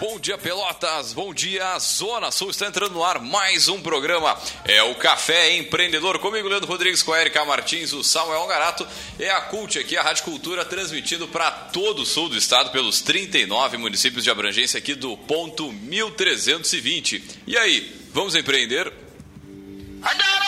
Bom dia, Pelotas. Bom dia, Zona Sul. Está entrando no ar mais um programa. É o Café Empreendedor. Comigo, Leandro Rodrigues, com a Erika Martins, o Samuel Garato. É a CULT aqui, a Rádio Cultura, transmitindo para todo o sul do estado, pelos 39 municípios de abrangência aqui do ponto 1320. E aí, vamos empreender? É,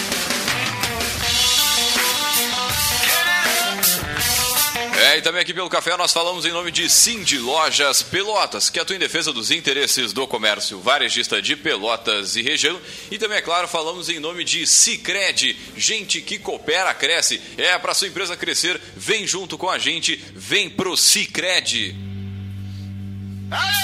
É, e também aqui pelo café nós falamos em nome de Cindy Lojas Pelotas, que atua em defesa dos interesses do comércio varejista de Pelotas e região. E também, é claro, falamos em nome de Cicred, gente que coopera, cresce. É, para sua empresa crescer, vem junto com a gente, vem pro Cicred. É,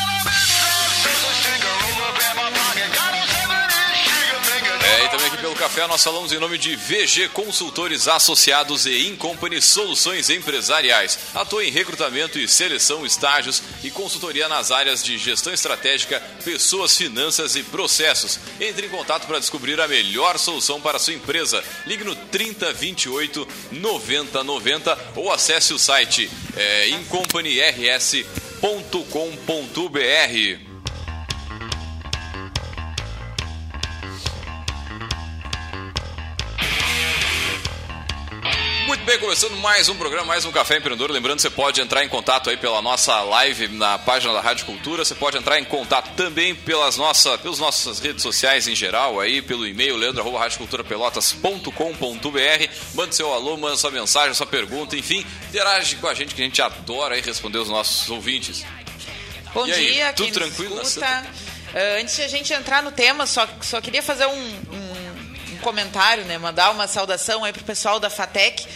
café nós falamos em nome de VG Consultores Associados e Incompany Soluções Empresariais. Atua em recrutamento e seleção, estágios e consultoria nas áreas de gestão estratégica, pessoas, finanças e processos. Entre em contato para descobrir a melhor solução para a sua empresa. Ligue no 3028 9090 ou acesse o site é, incompanyrs.com.br. bem, começando mais um programa, mais um Café Empreendedor. Lembrando, você pode entrar em contato aí pela nossa live na página da Rádio Cultura. Você pode entrar em contato também pelas nossa, pelas nossas redes sociais em geral, aí pelo e-mail leandro@radioculturapelotas.com.br. Mande seu alô, manda sua mensagem, sua pergunta, enfim, interage com a gente que a gente adora aí responder os nossos ouvintes. Bom E aí, dia, tudo tranquilo escuta. Uh, antes de a gente entrar no tema, só, só queria fazer um, um, um comentário, né? Mandar uma saudação aí pro pessoal da FATEC,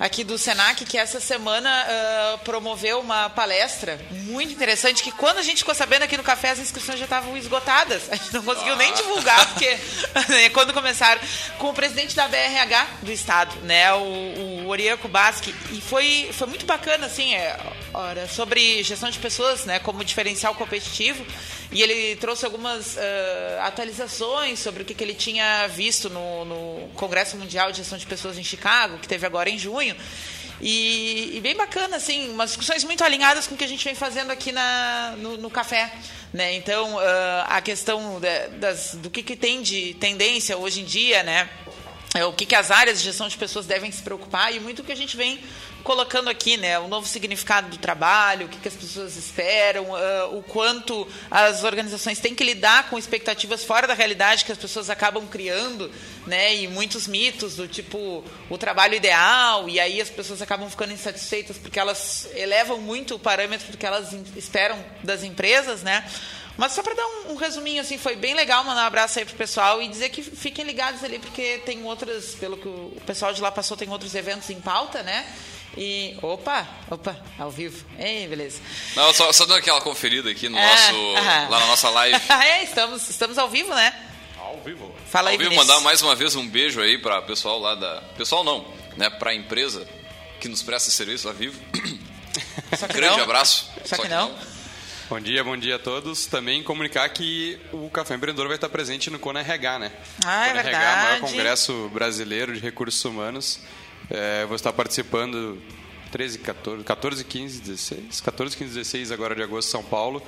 aqui do Senac, que essa semana uh, promoveu uma palestra muito interessante, que quando a gente ficou sabendo aqui no café, as inscrições já estavam esgotadas. A gente não conseguiu nem divulgar, porque quando começaram, com o presidente da BRH do estado, né? O, o Oriaco Basque. E foi, foi muito bacana, assim, é, ora, sobre gestão de pessoas, né? Como diferencial competitivo. E ele trouxe algumas uh, atualizações sobre o que, que ele tinha visto no, no Congresso Mundial de Gestão de Pessoas em Chicago, que teve agora em junho. E, e, bem bacana, assim, umas discussões muito alinhadas com o que a gente vem fazendo aqui na, no, no café. Né? Então, uh, a questão da, das, do que, que tem de tendência hoje em dia, né? É, o que, que as áreas de gestão de pessoas devem se preocupar e muito o que a gente vem colocando aqui, né, o novo significado do trabalho, o que, que as pessoas esperam, uh, o quanto as organizações têm que lidar com expectativas fora da realidade que as pessoas acabam criando, né, e muitos mitos do tipo o trabalho ideal e aí as pessoas acabam ficando insatisfeitas porque elas elevam muito o parâmetro do que elas esperam das empresas, né? Mas só para dar um, um, resuminho, assim, foi bem legal mandar um abraço aí pro pessoal e dizer que fiquem ligados ali, porque tem outras, pelo que o pessoal de lá passou, tem outros eventos em pauta, né? E. Opa! Opa, ao vivo. Ei, beleza. Não, só, só dando aquela conferida aqui no nosso, ah, lá na nossa live. é, estamos, estamos ao vivo, né? Ao vivo. Fala aí, Ao vivo, Vinícius. mandar mais uma vez um beijo aí para pessoal lá da. Pessoal não, né? Pra empresa que nos presta serviço ao vivo. Só que Grande não. abraço. Só que não. Bom dia, bom dia a todos. Também comunicar que o Café Empreendedor vai estar presente no Cona RH, né? Ah, é Cona RH, o maior verdade. congresso brasileiro de recursos humanos. É, vou estar participando 13, 14, 14, 15, 16, 14, 15, 16 agora de agosto em São Paulo.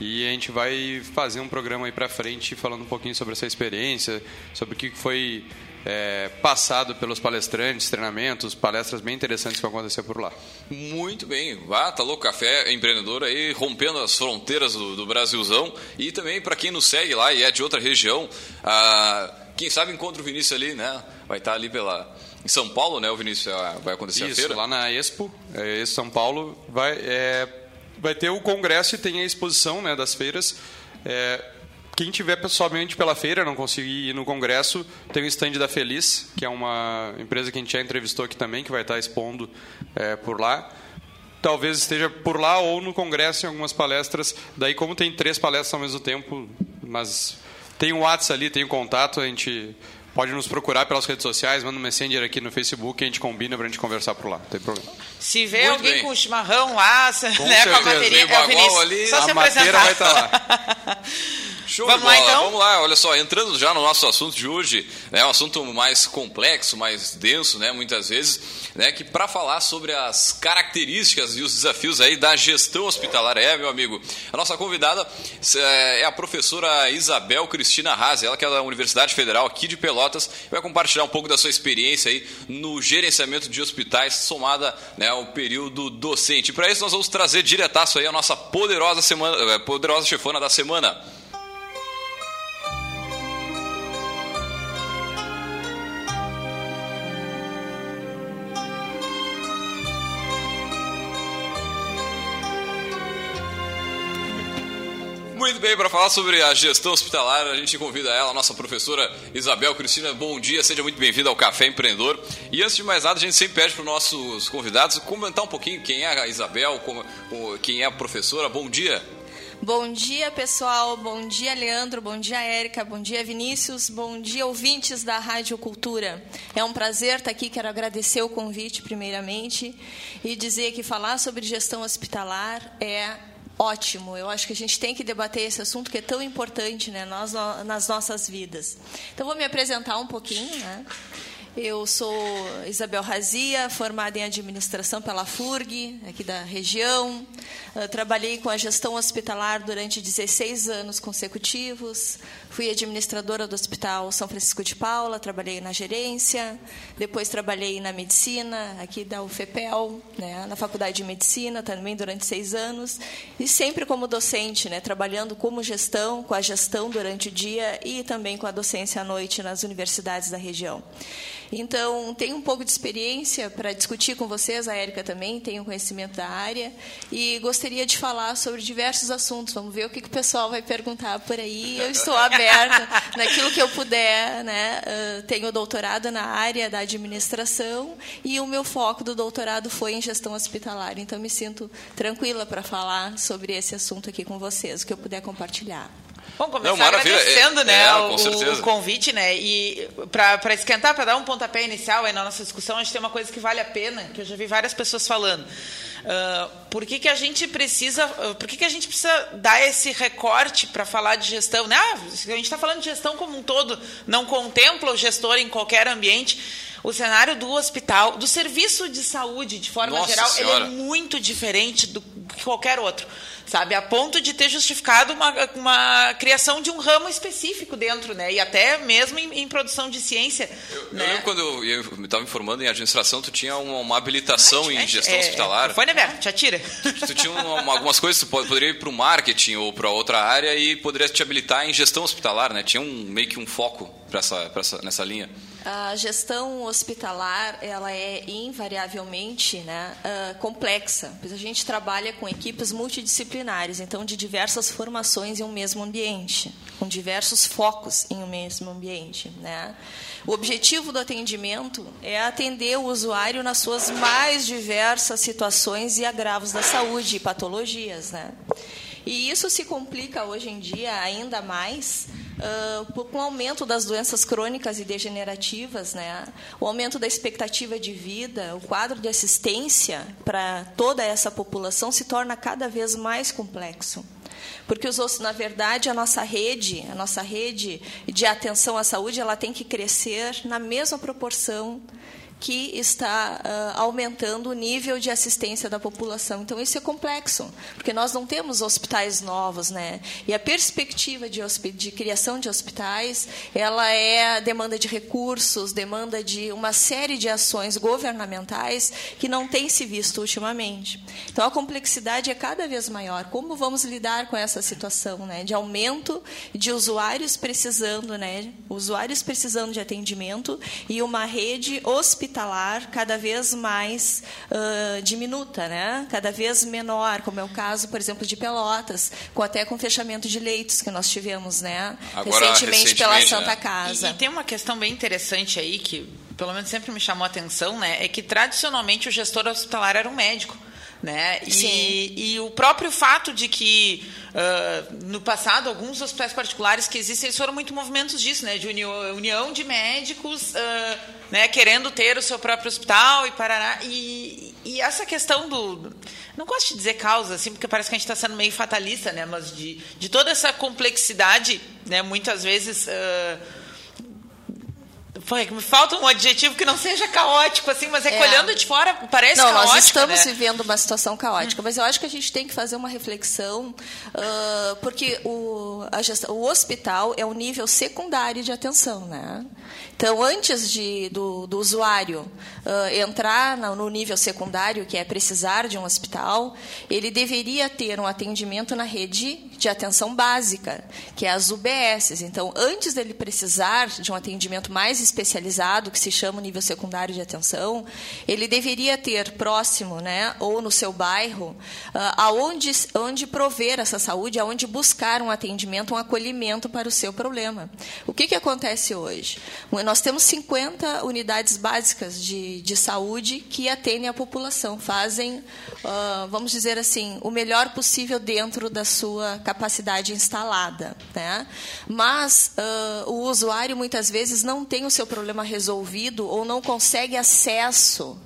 E a gente vai fazer um programa aí pra frente falando um pouquinho sobre essa experiência, sobre o que foi é, passado pelos palestrantes, treinamentos, palestras bem interessantes que vão acontecer por lá. Muito bem, vá, tá louco, café empreendedor aí, rompendo as fronteiras do, do Brasilzão. E também para quem nos segue lá e é de outra região, ah, quem sabe encontra o Vinícius ali, né? Vai estar ali pela. Em São Paulo, né? O Vinícius ah, vai acontecer a Isso, feira. lá na Expo, é, Expo São Paulo, vai, é, vai ter o congresso e tem a exposição né, das feiras. É, quem tiver pessoalmente pela feira, não conseguir ir no congresso, tem o stand da Feliz, que é uma empresa que a gente já entrevistou aqui também, que vai estar expondo é, por lá. Talvez esteja por lá ou no congresso em algumas palestras. Daí, como tem três palestras ao mesmo tempo, mas tem o um WhatsApp ali, tem o um contato, a gente pode nos procurar pelas redes sociais, manda um messenger aqui no Facebook a gente combina para a gente conversar por lá, não tem problema. Se vê Muito alguém bem. com chimarrão lá, com, né, com a bateria, é o Vinícius, ali, só a madeira vai estar lá. Show vamos lá então? Vamos lá, olha só, entrando já no nosso assunto de hoje, é né, um assunto mais complexo, mais denso, né, muitas vezes, né, que para falar sobre as características e os desafios aí da gestão hospitalar, é, meu amigo, a nossa convidada é, é a professora Isabel Cristina Haas, ela que é da Universidade Federal aqui de Pelotas, vai compartilhar um pouco da sua experiência aí no gerenciamento de hospitais, somada né, ao período docente. Para isso nós vamos trazer diretaço aí a nossa poderosa semana, poderosa chefona da semana. Muito bem, para falar sobre a gestão hospitalar, a gente convida ela, a nossa professora Isabel Cristina. Bom dia, seja muito bem-vinda ao Café Empreendedor. E antes de mais nada, a gente sempre pede para os nossos convidados comentar um pouquinho quem é a Isabel, quem é a professora. Bom dia. Bom dia, pessoal. Bom dia, Leandro. Bom dia, Érica. Bom dia, Vinícius. Bom dia, ouvintes da Rádio Cultura. É um prazer estar aqui. Quero agradecer o convite, primeiramente, e dizer que falar sobre gestão hospitalar é ótimo. Eu acho que a gente tem que debater esse assunto que é tão importante né, nós, nas nossas vidas. Então, vou me apresentar um pouquinho. Né? Eu sou Isabel Razia, formada em administração pela FURG, aqui da região. Eu trabalhei com a gestão hospitalar durante 16 anos consecutivos. Fui administradora do Hospital São Francisco de Paula, trabalhei na gerência. Depois trabalhei na medicina, aqui da UFEPEL, né, na Faculdade de Medicina, também durante seis anos. E sempre como docente, né, trabalhando como gestão, com a gestão durante o dia e também com a docência à noite nas universidades da região. Então, tenho um pouco de experiência para discutir com vocês, a Érica também tem um conhecimento da área, e gostaria de falar sobre diversos assuntos. Vamos ver o que, que o pessoal vai perguntar por aí. Eu estou aberta naquilo que eu puder. Né? Uh, tenho doutorado na área da administração e o meu foco do doutorado foi em gestão hospitalar. Então, me sinto tranquila para falar sobre esse assunto aqui com vocês, o que eu puder compartilhar. Bom, começar Não, agradecendo é, né, é, o, o, convite, né? E para esquentar, para dar um pontapé inicial aí na nossa discussão, a gente tem uma coisa que vale a pena, que eu já vi várias pessoas falando. Uh, por que, que a gente precisa, uh, por que, que a gente precisa dar esse recorte para falar de gestão? Né? Ah, a gente está falando de gestão como um todo, não contempla o gestor em qualquer ambiente. O cenário do hospital, do serviço de saúde, de forma Nossa geral, ele é muito diferente do que qualquer outro sabe? A ponto de ter justificado uma, uma criação de um ramo específico dentro, né? E até mesmo em, em produção de ciência. Eu, né? eu lembro quando eu estava me formando em administração, tu tinha uma, uma habilitação em gestão é, hospitalar. Foi, né, Beto? Te atira. Tu, tinha uma, algumas coisas, tu poderia ir para o marketing ou para outra área e poderia te habilitar em gestão hospitalar, né? Tinha um, meio que um foco pra essa, pra essa, nessa linha. A gestão hospitalar ela é invariavelmente né, uh, complexa, pois a gente trabalha com equipes multidisciplinares, então de diversas formações em um mesmo ambiente, com diversos focos em um mesmo ambiente. Né? O objetivo do atendimento é atender o usuário nas suas mais diversas situações e agravos da saúde e patologias. Né? E isso se complica hoje em dia ainda mais uh, com o aumento das doenças crônicas e degenerativas, né? o aumento da expectativa de vida, o quadro de assistência para toda essa população se torna cada vez mais complexo. Porque os na verdade, a nossa rede, a nossa rede de atenção à saúde, ela tem que crescer na mesma proporção que está uh, aumentando o nível de assistência da população. Então, isso é complexo, porque nós não temos hospitais novos, né? E a perspectiva de, de criação de hospitais, ela é demanda de recursos, demanda de uma série de ações governamentais que não tem se visto ultimamente. Então, a complexidade é cada vez maior. Como vamos lidar com essa situação, né? De aumento de usuários precisando, né? Usuários precisando de atendimento e uma rede hospitalar hospitalar cada vez mais uh, diminuta, né? cada vez menor, como é o caso, por exemplo, de Pelotas, com até com fechamento de leitos que nós tivemos né? Agora, recentemente, recentemente pela né? Santa Casa. E, e tem uma questão bem interessante aí que, pelo menos sempre me chamou a atenção, né? É que tradicionalmente o gestor hospitalar era um médico. Né? E, e o próprio fato de que uh, no passado alguns hospitais particulares que existem eles foram muito movimentos disso, né? De união, união de médicos, uh, né? Querendo ter o seu próprio hospital e parará. E, e essa questão do não gosto de dizer causa, assim, porque parece que a gente está sendo meio fatalista, né? Mas de, de toda essa complexidade, né? Muitas vezes uh, foi, me falta um adjetivo que não seja caótico, assim, mas é, que É. olhando de fora parece Não, caótico, nós estamos né? vivendo uma situação caótica, mas eu acho que a gente tem que fazer uma reflexão, ah, porque o, gestão- o hospital é o nível secundário de atenção, né? Então, antes de, do, do usuário ah, entrar no nível secundário, que é precisar de um hospital, ele deveria ter um atendimento na rede de atenção básica, que é as UBSs. Então, antes dele precisar de um atendimento mais especializado, que se chama nível secundário de atenção, ele deveria ter próximo, né, ou no seu bairro, ah, aonde onde prover essa saúde, aonde buscar um atendimento, um acolhimento para o seu problema. O que, que acontece hoje? Nós temos 50 unidades básicas de, de saúde que atendem a população, fazem, ah, vamos dizer assim, o melhor possível dentro da sua capacidade instalada. Né? Mas ah, o usuário muitas vezes não tem o seu problema resolvido ou não consegue acesso.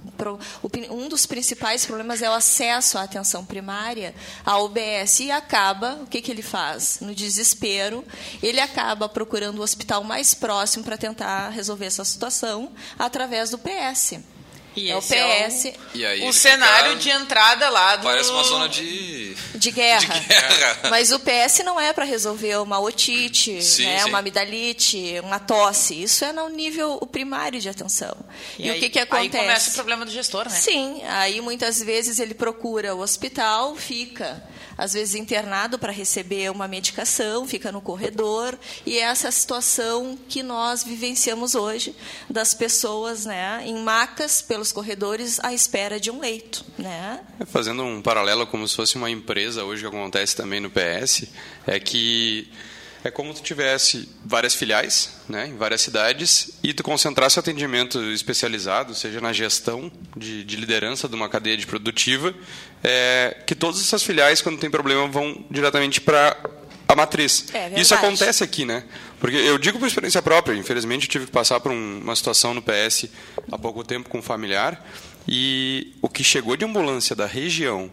Um dos principais problemas é o acesso à atenção primária, à UBS, e acaba, o que, que ele faz? No desespero, ele acaba procurando o hospital mais próximo para tentar resolver essa situação através do PS. E é o é PS E aí o cenário fica- de entrada lá do... Parece uma zona de. de guerra. De guerra. Mas o PS não é para resolver uma otite, Sim, né, sim. uma amidalite, uma tosse. Isso é no nível primário de atenção. E, aí, o que, que acontece? Aí começa o problema do gestor, né? Sim, aí muitas vezes ele procura o hospital, fica às vezes internado para receber uma medicação, fica no corredor, e é essa situação que nós vivenciamos hoje das pessoas, né, em macas pelos corredores à espera de um leito, né? Fazendo um paralelo como se fosse uma empresa, hoje que acontece também no PS, é que é como tu tivesse várias filiais, né, em várias cidades, e tu concentrasse o atendimento especializado, seja na gestão de, de liderança de uma cadeia de produtiva, é, que todas essas filiais, quando tem problema, vão diretamente para a matriz. É. Isso acontece aqui, né? Porque eu digo por experiência própria, infelizmente eu tive que passar por um- uma situação no PS há pouco tempo com um familiar, e o que chegou de ambulância da região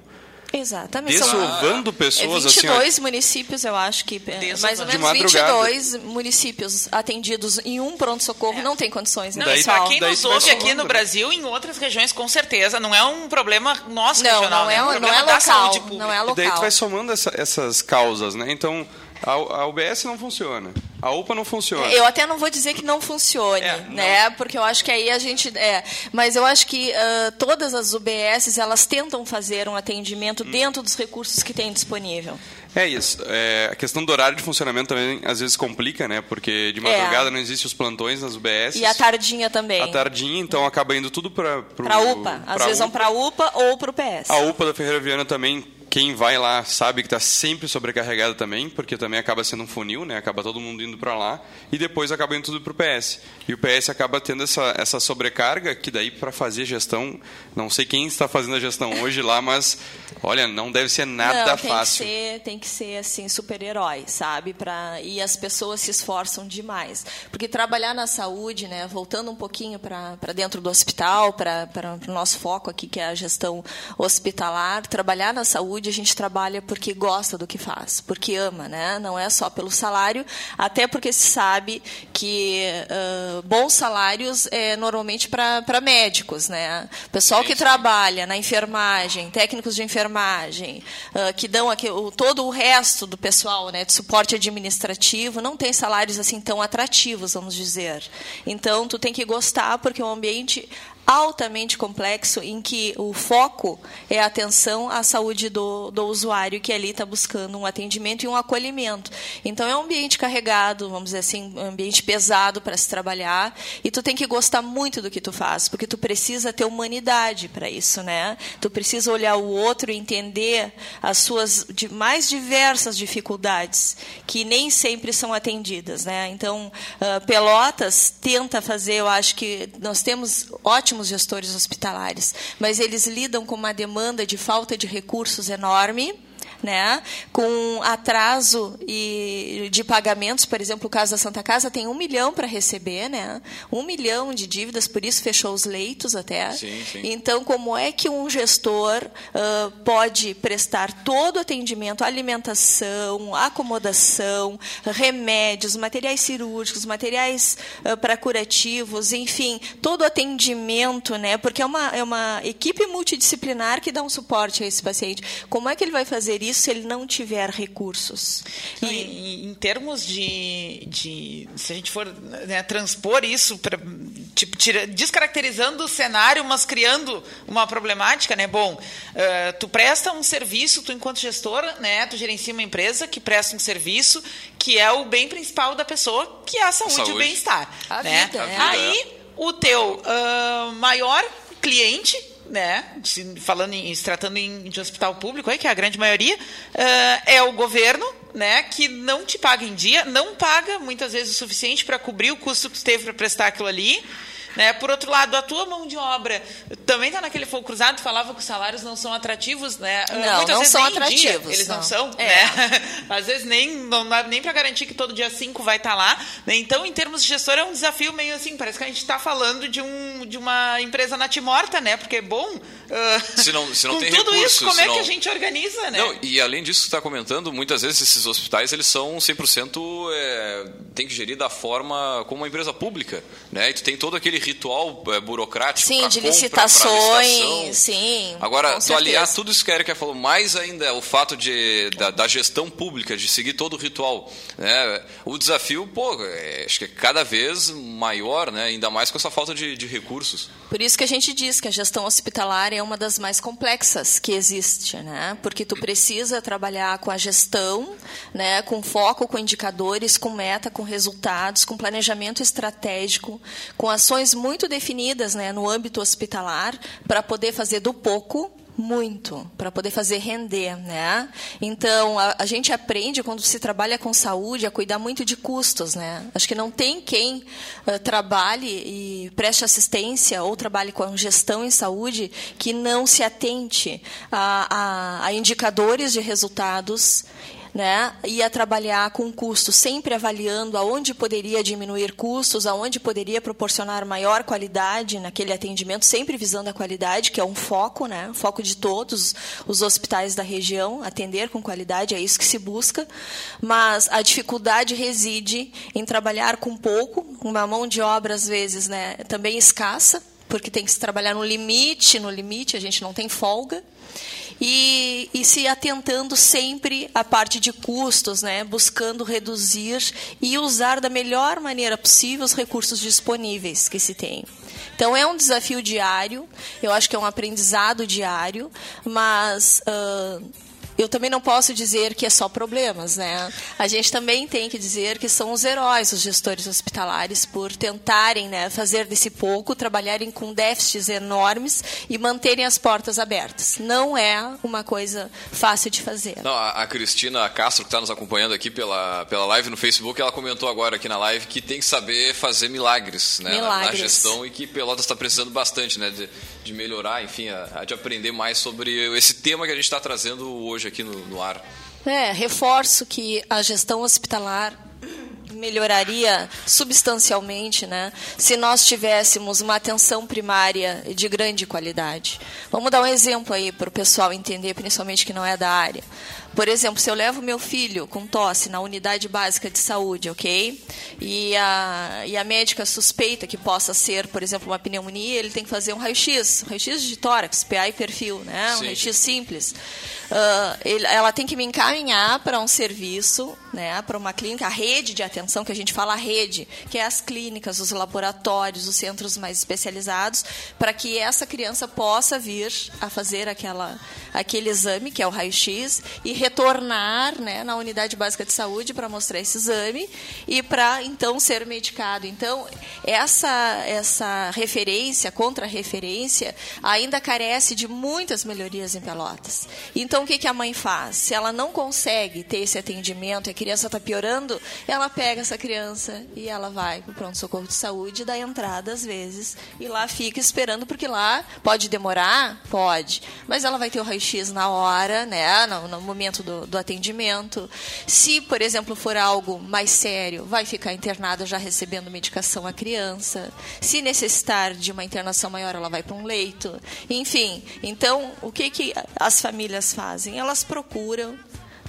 Exatamente. São- Desovando pessoas é assim, ó. 22 municípios, eu acho que é, mais ou menos madrugada. 22 municípios atendidos em um pronto-socorro não tem condições, né, Não, Daí- pra pessoal? quem daí nos ouve aqui no né? Brasil, em outras regiões, com certeza, não é um problema nosso Não, regional, não né? é, um não problema é da saúde local, pública. não é E daí tu local. vai somando essa- essas causas, né? Então, a, a UBS não funciona, a UPA não funciona. Eu até não vou dizer que não funcione, É, né? Porque eu acho que aí a gente. É, mas eu acho que ah, todas as UBSs elas tentam fazer um atendimento Hum. dentro dos recursos que têm disponível. É isso. É, a questão do horário de funcionamento também às vezes complica, né? Porque de madrugada não existem os plantões nas UBS. É. E a tardinha também. À tardinha, então acaba indo tudo para Para UPA. Às vezes vão para UPA ou para o PS. A UPA da Ferreira Viana também, quem vai lá sabe que está sempre sobrecarregada também, porque também acaba sendo um funil, né? Acaba todo mundo indo para lá e depois acaba indo tudo para o PS. E o PS acaba tendo essa, essa sobrecarga que daí para fazer gestão, não sei quem está fazendo a gestão hoje lá, mas olha, não deve ser nada não, tem fácil. Que ser, tem que ser assim super-herói, sabe? Pra, e as pessoas se esforçam demais. Porque trabalhar na saúde, né, voltando um pouquinho para dentro do hospital, para o nosso foco aqui, que é a gestão hospitalar, trabalhar na saúde, a gente trabalha porque gosta do que faz, porque ama, né? Não é só pelo salário, até porque se sabe que ah, bons salários é normalmente para médicos, né? Pessoal que trabalha na enfermagem, técnicos de enfermagem, ah, que dão aqui, o, todo o resto do pessoal, né, de suporte administrativo, não tem salários assim tão atrativos, vamos dizer. Então, tu tem que gostar porque o ambiente altamente complexo em que o foco é a atenção à saúde do, do usuário que ali está buscando um atendimento e um acolhimento. Então é um ambiente carregado, vamos dizer assim, um ambiente pesado para se trabalhar e tu tem que gostar muito do que tu faz, porque tu precisa ter humanidade para isso, né? Tu precisa olhar o outro e entender as suas mais diversas dificuldades que nem sempre são atendidas, né? Então, uh, Pelotas tenta fazer, eu acho que nós temos ótimos gestores hospitalares, mas eles lidam com uma demanda de falta de recursos enorme né, com atraso e de pagamentos, por exemplo, o caso da Santa Casa tem um milhão para receber, né, um milhão de dívidas, por isso fechou os leitos até. Sim, sim. Então, como é que um gestor uh, pode prestar todo o atendimento, alimentação, acomodação, remédios, materiais cirúrgicos, materiais uh, para curativos, enfim, todo o atendimento, né, porque é uma, é uma equipe multidisciplinar que dá um suporte a esse paciente. Como é que ele vai fazer isso? Isso se ele não tiver recursos. E, e em termos de, de, se a gente for né, transpor isso para tipo, tira, descaracterizando o cenário, mas criando uma problemática, né? Bom, uh, tu presta um serviço, tu enquanto gestor, né? Tu gerencia uma empresa que presta um serviço que é o bem principal da pessoa, que é a saúde, saúde. e o bem-estar. Né? Vida, é. Aí o teu uh, maior cliente né, se, falando em, se tratando em, de hospital público, aí, que é a grande maioria, uh, é o governo, né, que não te paga em dia, não paga muitas vezes o suficiente para cobrir o custo que teve para prestar aquilo ali. Né? Por outro lado, a tua mão de obra também está naquele fogo cruzado, falava que os salários não são atrativos, né? Não, Muitas não vezes são nem atrativos. Dia, eles não, não são, é. né? Às vezes nem, não dá nem para garantir que todo dia 5 vai estar tá lá. Né? Então, em termos de gestor, é um desafio meio assim, parece que a gente está falando de, um, de uma empresa natimorta, né? Porque, bom, uh, se não, se não com tem tudo recursos, isso, como é não... que a gente organiza, né? Não, e além disso que você está comentando, muitas vezes esses hospitais eles são 100% é, tem que gerir da forma como uma empresa pública, né? E tu tem todo aquele ritual é, burocrático Sim, de compra, licitações, sim. Agora, tu aliar tudo isso que a Erika falou, mais ainda o fato de, da, da, gestão pública, de seguir todo o ritual. Né? O desafio, pô, é, acho que é cada vez maior, né? ainda mais com essa falta de, de recursos. Por isso que a gente diz que a gestão hospitalar é uma das mais complexas que existe, né? porque tu precisa trabalhar com a gestão, né? com foco, com indicadores, com meta, com resultados, com planejamento estratégico, com ações muito definidas né? no âmbito hospitalar para poder fazer do pouco muito para poder fazer render, né? Então a, a, gente aprende quando se trabalha com saúde a cuidar muito de custos, né? Acho que não tem quem uh, trabalhe e preste assistência ou trabalhe com gestão em saúde que não se atente a, a, a indicadores de resultados né, ia trabalhar com custo, sempre avaliando aonde poderia diminuir custos, aonde poderia proporcionar maior qualidade naquele atendimento, sempre visando a qualidade, que é um foco, né, foco de todos os hospitais da região, atender com qualidade, é isso que se busca, mas a dificuldade reside em trabalhar com pouco, uma mão de obra às vezes, né, também escassa, porque tem que se trabalhar no limite, no limite a gente não tem folga, e, e se atentando sempre à parte de custos, né, buscando reduzir e usar da melhor maneira possível os recursos disponíveis que se tem. Então é um desafio diário, eu acho que é um aprendizado diário, mas uh, eu também não posso dizer que é só problemas, né? A gente também tem que dizer que são os heróis, os gestores hospitalares, por tentarem né, fazer desse pouco, trabalharem com déficits enormes e manterem as portas abertas. Não é uma coisa fácil de fazer. Não, a, a Cristina Castro, que está nos acompanhando aqui pela, pela live no Facebook, ela comentou agora aqui na live que tem que saber fazer milagres, né, milagres. Na, na, gestão e que Pelotas está precisando bastante né, de, de melhorar, enfim, a, a de aprender mais sobre esse tema que a gente está trazendo hoje aqui no, no ar. É, reforço que a gestão hospitalar melhoraria substancialmente, né, se nós tivéssemos uma atenção primária de grande qualidade. Vamos dar um exemplo aí para o pessoal entender, principalmente que não é da área. Por exemplo, se eu levo meu filho com tosse na unidade básica de saúde, ok? E a, e a médica suspeita que possa ser, por exemplo, uma pneumonia, ele tem que fazer um raio-x, raio-x de tórax, PA e perfil, né? Um raio-x simples. Uh, ele, ela tem que me encaminhar para um serviço, né? Para uma clínica, a rede de atenção internação, que a gente fala rede, que é as clínicas, os laboratórios, os centros mais especializados, para que essa criança possa vir a fazer aquela, aquele exame, que é o raio-x, e retornar né, na unidade básica de saúde para mostrar esse exame e para então ser medicado. Então, essa, essa referência, contra-referência, ainda carece de muitas melhorias em Pelotas. Então, o que, que a mãe faz? Se ela não consegue ter esse atendimento a criança está piorando, ela pega essa criança e ela vai para o pronto-socorro de saúde dá entrada às vezes. E lá fica esperando, porque lá pode demorar? Pode. Mas ela vai ter o raio-x na hora, né? no, no momento do, do atendimento. Se, por exemplo, for algo mais sério, vai ficar internada já recebendo medicação a criança. Se necessitar de uma internação maior, ela vai para um leito. Enfim, então, o que, que as famílias fazem? Elas procuram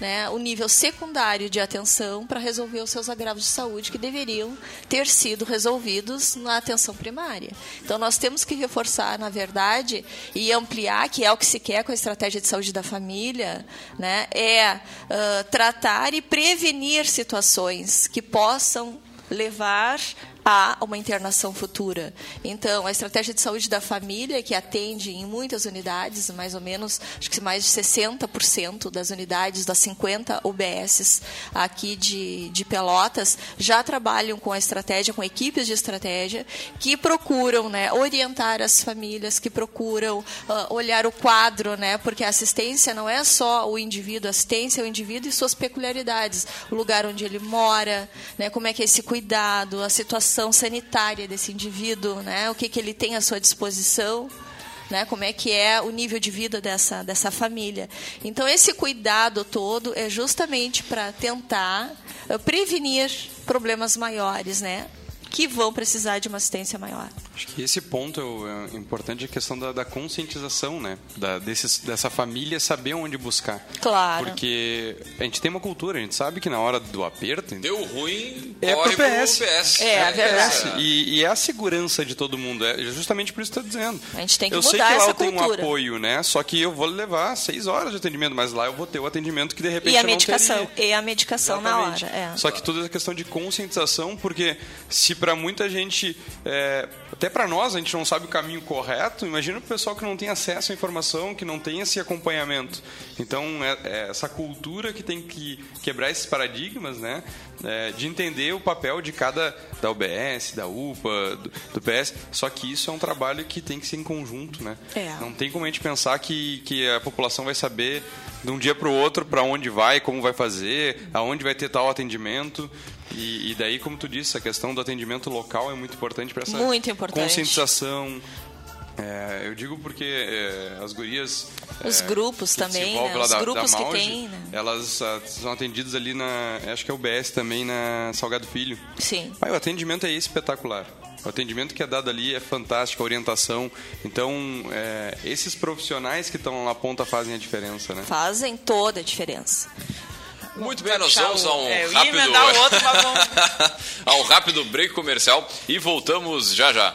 né, o nível secundário de atenção para resolver os seus agravos de saúde que deveriam ter sido resolvidos na atenção primária. Então, nós temos que reforçar, na verdade, e ampliar, que é o que se quer com a estratégia de saúde da família, né, é uh, tratar e prevenir situações que possam levar a uma internação futura. Então, a estratégia de saúde da família, que atende em muitas unidades, mais ou menos, acho que mais de 60% das unidades das 50 UBSs aqui de, de Pelotas, já trabalham com a estratégia, com equipes de estratégia, que procuram né, orientar as famílias, que procuram uh, olhar o quadro, né, porque a assistência não é só o indivíduo, a assistência é o indivíduo e suas peculiaridades, o lugar onde ele mora, né, como é que é esse cuidado, a situação situação sanitária desse indivíduo, né? o que, que ele tem à sua disposição. Né, como é que é o nível de vida dessa, dessa família. Então, esse cuidado todo é justamente para tentar eh, prevenir problemas maiores, né? que vão precisar de uma assistência maior. Acho que esse ponto é, é importante a questão da, da conscientização, né? Da, desses, dessa família saber onde buscar. Claro. Porque a gente tem uma cultura, a gente sabe que na hora do aperto. Deu ruim, é corre pro PS. Pro PS. É, é verdade. É. E, e, é a segurança de todo mundo. É justamente por isso que eu estou dizendo. A gente tem que eu mudar sei que lá essa eu tenho cultura. um apoio, né? Só que eu vou levar seis horas de atendimento, mas lá eu vou ter o atendimento que de repente e a eu medicação não teria. e a medicação Exatamente. na hora. É. Só que tudo é questão de conscientização, porque se para muita gente, é, até para nós, a gente não sabe o caminho correto, imagina o pessoal que não tem acesso à informação, que não tem esse acompanhamento. Então, é, é essa cultura que tem que quebrar esses paradigmas, né? É, de entender o papel de cada da UBS, da UPA, do, do, PS. Só que isso é um trabalho que tem que ser em conjunto, né? É. Não tem como a gente pensar que, que a população vai saber de um dia para o outro para onde vai, como vai fazer, aonde vai ter tal atendimento. E, e, daí, como tu disse, a questão do atendimento local é muito importante para essa muito importante. conscientização. É, eu digo porque é, as gurias. Os é, grupos também, né? Os da, grupos da que Mauge, tem. Né? Elas a, são atendidas ali na. Acho que é o BS também na Salgado Filho. Sim. O atendimento é espetacular. O atendimento que é dado ali é fantástico, a orientação. Então, é, esses profissionais que estão na ponta fazem a diferença, né? Fazem toda a diferença. Muito bem, nós vamos a um é, rápido outro, mas vamos... a um rápido break comercial e voltamos já já.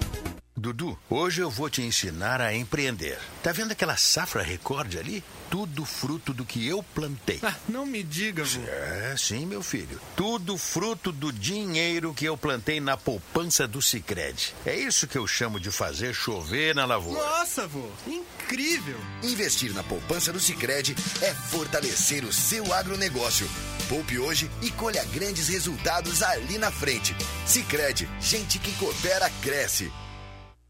Dudu, hoje eu vou te ensinar a empreender. Tá vendo aquela safra recorde ali? Tudo fruto do que eu plantei. Ah, não me diga, vô. É, sim, meu filho. Tudo fruto do dinheiro que eu plantei na poupança do Sicredi. É isso que eu chamo de fazer chover na lavoura. Nossa, vô, incrível. Investir na poupança do Sicredi é fortalecer o seu agronegócio. Poupe hoje e colha grandes resultados ali na frente. Sicredi, gente que coopera cresce.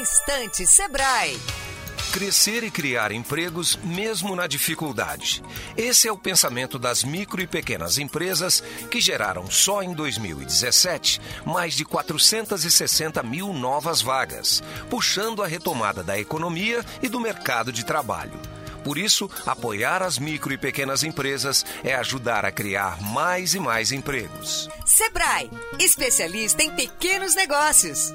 Instante Sebrae. Crescer e criar empregos mesmo na dificuldade. Esse é o pensamento das micro e pequenas empresas que geraram só em 2017 mais de 460 mil novas vagas, puxando a retomada da economia e do mercado de trabalho. Por isso, apoiar as micro e pequenas empresas é ajudar a criar mais e mais empregos. Sebrae, especialista em pequenos negócios.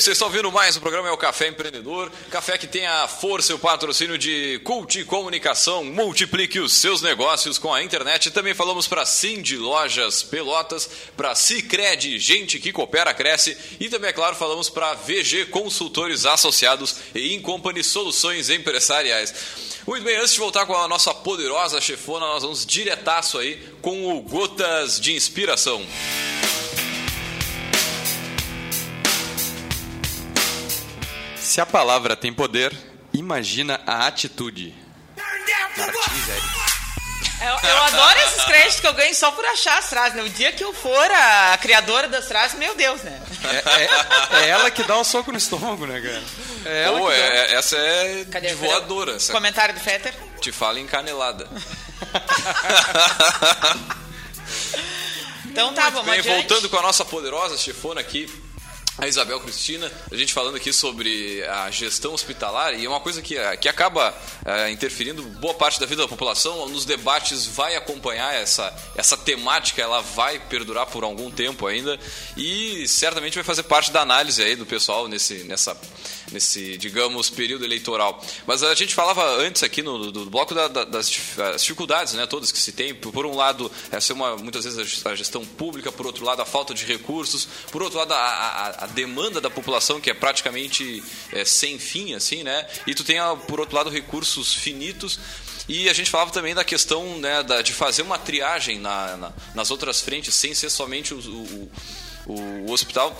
Vocês estão ouvindo mais o programa é o Café Empreendedor. Café que tem a força e o patrocínio de Cult Comunicação. Multiplique os seus negócios com a internet. Também falamos para Cindy Lojas Pelotas, para Cicred, gente que coopera, cresce. E também, é claro, falamos para VG Consultores Associados e Incompany Soluções Empresariais. Muito bem, antes de voltar com a nossa poderosa chefona, nós vamos diretaço aí com o Gotas de Inspiração. Se a palavra tem poder, imagina a atitude. Martins, Eric. Eu, eu adoro esses créditos que eu ganho só por achar as frases. Né? O dia que eu for a criadora das frases, meu Deus, né? É, é- é ela que dá um soco no estômago, né, cara? É ela Pô, que dá. é- essa é Cadê? de voadora. Essa Comentário do Fetter. te fala em canelada. Então tá, vamos bem, adiante. voltando com a nossa poderosa chefona aqui, a Isabel Cristina, a gente falando aqui sobre a gestão hospitalar e é uma coisa que, eh, que acaba eh, interferindo boa parte da vida da população, nos debates vai acompanhar essa, essa temática, ela vai perdurar por algum tempo ainda e certamente vai fazer parte da análise aí do pessoal nesse, nessa, nesse digamos, período eleitoral. Mas a gente falava antes aqui no, do bloco da- da- das dif- as dificuldades, né, todas que se tem. Por, por um lado, essa é uma, muitas vezes a gestão pública, por outro lado, a falta de recursos, por outro lado, a, a- a demanda da população, que é praticamente é, sem fim, assim, né? E tu tem, a- por outro lado, recursos finitos. E a gente falava também da questão né, da- de fazer uma triagem na- na- nas outras frentes, sem ser somente o- o- o, o hospital.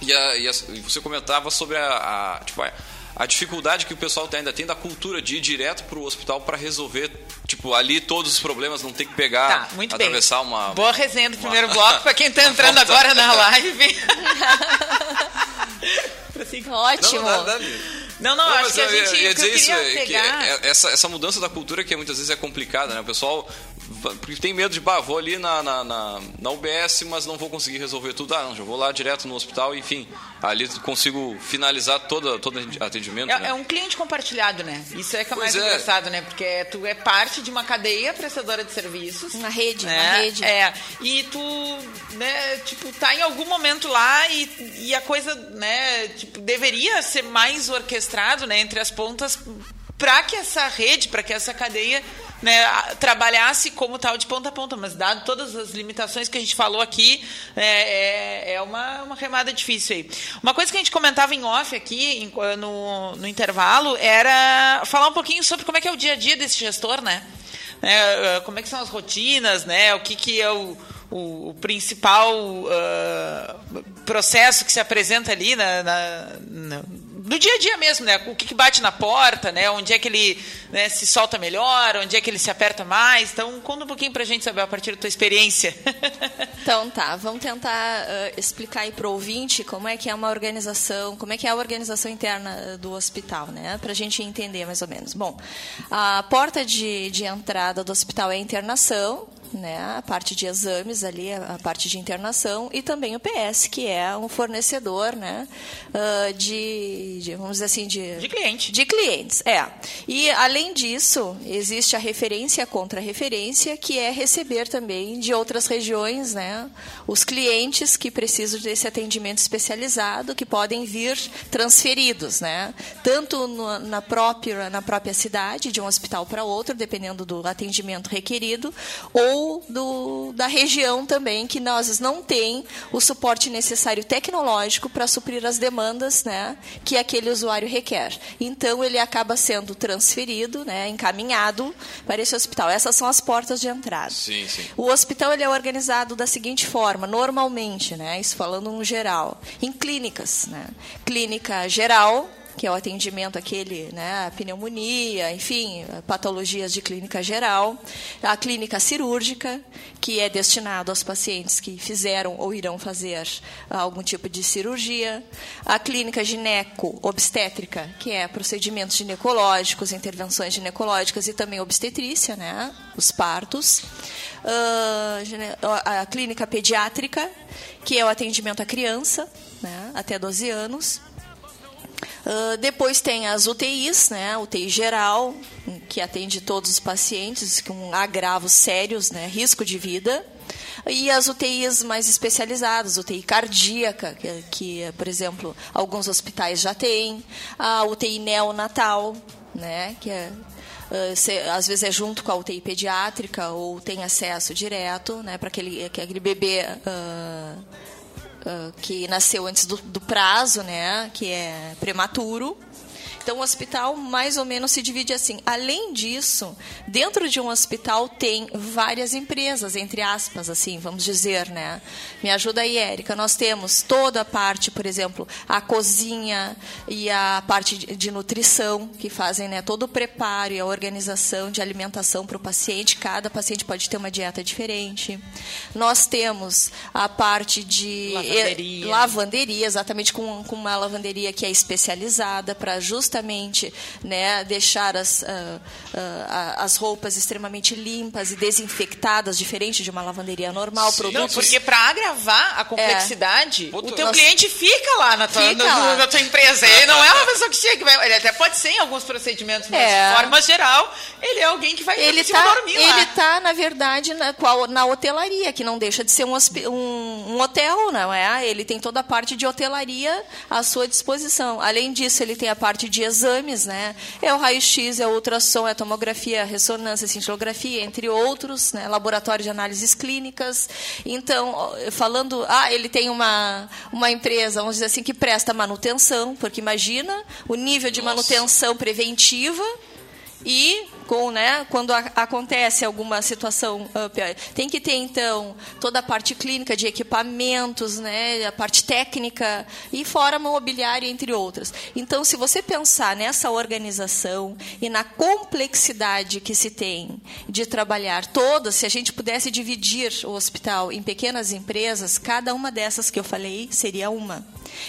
E, a- e a- você comentava sobre a, a, tipo, a, dificuldade que o pessoal ainda tem da cultura de ir direto para o hospital para resolver, tipo, ali todos os problemas, não tem que pegar, Tá, muito bem. atravessar uma... Boa resenha do primeiro bloco para quem tá entrando agora na live. Ótimo. Não, dá- dá- Não, não, acho que a ia- gente ia o que eu dizer isso, é que pegar. é- essa, essa mudança da cultura que muitas vezes é complicada, né? O pessoal tem medo de, bah, vou ali na, na, na, na UBS, mas não vou conseguir resolver tudo. Ah, não, já vou lá direto no hospital, enfim, ali consigo finalizar todo, todo atendimento. né? É, é um cliente compartilhado, né? Isso é que é mais Pois é. engraçado, né? Porque tu é parte de uma cadeia prestadora de serviços. Uma rede, né? uma rede. É. E tu, né, tipo, tá em algum momento lá e, e a coisa, né, tipo, deveria ser mais orquestrado, né, entre as pontas para que essa rede, para que essa cadeia né, trabalhasse como tal de ponta a ponta, mas dado todas as limitações que a gente falou aqui, é, é, é uma, uma remada difícil aí. Uma coisa que a gente comentava em off aqui, em- no, no intervalo, era falar um pouquinho sobre como é que é o dia a dia desse gestor, né? né, uh, como é que são as rotinas, né? O que, que é o, o, o principal uh, processo que se apresenta ali na, na, na no dia a dia mesmo, né? O que, que, bate na porta, né? Onde é que ele né, se solta melhor, onde é que ele se aperta mais. Então, conta um pouquinho pra gente, saber a partir da tua experiência. então, tá. Vamos tentar uh, explicar aí pro ouvinte como é que é uma organização, como é que é a organização interna do hospital, né? Pra gente entender mais ou menos. Bom, a porta de, de entrada do hospital é a internação, né, a parte de exames ali, a parte de internação e também o PS, que é um fornecedor, né, uh, de, de, vamos dizer assim, de de cliente, de clientes, é. E além disso, existe a referência contra referência, que é receber também de outras regiões, né, os clientes que precisam desse atendimento especializado, que podem vir transferidos, né, tanto no, na própria na própria cidade de um hospital para outro, dependendo do atendimento requerido, ou ou do, da região também, que nós não tem o suporte necessário tecnológico para suprir as demandas né, que aquele usuário requer. Então, ele acaba sendo transferido, né, encaminhado para esse hospital. Essas são as portas de entrada. Sim, sim. O hospital ele é organizado da seguinte forma, normalmente, né, isso falando no geral, em clínicas. Né? Clínica geral, que é o atendimento aquele, né, a pneumonia, enfim, patologias de clínica geral, a clínica cirúrgica, que é destinado aos pacientes que fizeram ou irão fazer algum tipo de cirurgia, a clínica gineco-obstétrica, que é procedimentos ginecológicos, intervenções ginecológicas e também obstetrícia, né, os partos, a clínica pediátrica, que é o atendimento à criança, né, até 12 anos, Uh, depois tem as UTIs, né, UTI geral, que atende todos os pacientes com agravos sérios, né, risco de vida. E as UTIs mais especializadas, UTI cardíaca, que, que por exemplo, alguns hospitais já têm, a UTI neonatal, né, que é, se, às vezes é junto com a UTI pediátrica ou tem acesso direto, né, para aquele, aquele bebê uh, uh, que nasceu antes do, do prazo, né, que é prematuro. Então, o hospital mais ou menos se divide assim. Além disso, dentro de um hospital tem várias empresas, entre aspas, assim, vamos dizer, né? Me ajuda aí, Érica. Nós temos toda a parte, por exemplo, a cozinha e a parte de nutrição, que fazem né, todo o preparo e a organização de alimentação para o paciente. Cada paciente pode ter uma dieta diferente. Nós temos a parte de lavanderia, lavanderia exatamente com, com uma lavanderia que é especializada para justamente justamente né, deixar as, uh, uh, as roupas extremamente limpas e desinfectadas, diferente de uma lavanderia normal. Sim, produtos... Não, porque para agravar a complexidade, é. o teu Nós... cliente fica lá na tua, fica na, lá. na tua empresa. Ele não é uma pessoa que chega, ele até pode ser em alguns procedimentos, mas é. de forma geral, ele é alguém que vai ele tá, dormir lá. Ele está, na verdade, na, na hotelaria, que não deixa de ser um, um, um hotel, não é? Ele tem toda a parte de hotelaria à sua disposição. Além disso, ele tem a parte de de exames, né? É o raio-x, é o ultrassom, é a tomografia, a ressonância, a cintilografia, entre outros, né? Laboratório de análises clínicas. Então, falando, ah, ele tem uma, uma empresa, vamos dizer assim, que presta manutenção, porque imagina o nível de Nossa. manutenção preventiva e com, né, quando a, acontece alguma situação uh, tem que ter então toda a parte clínica de equipamentos, né, a parte técnica e fora mobiliário entre outras. Então, se você pensar nessa organização e na complexidade que se tem de trabalhar todas, se a gente pudesse dividir o hospital em pequenas empresas, cada uma dessas que eu falei seria uma.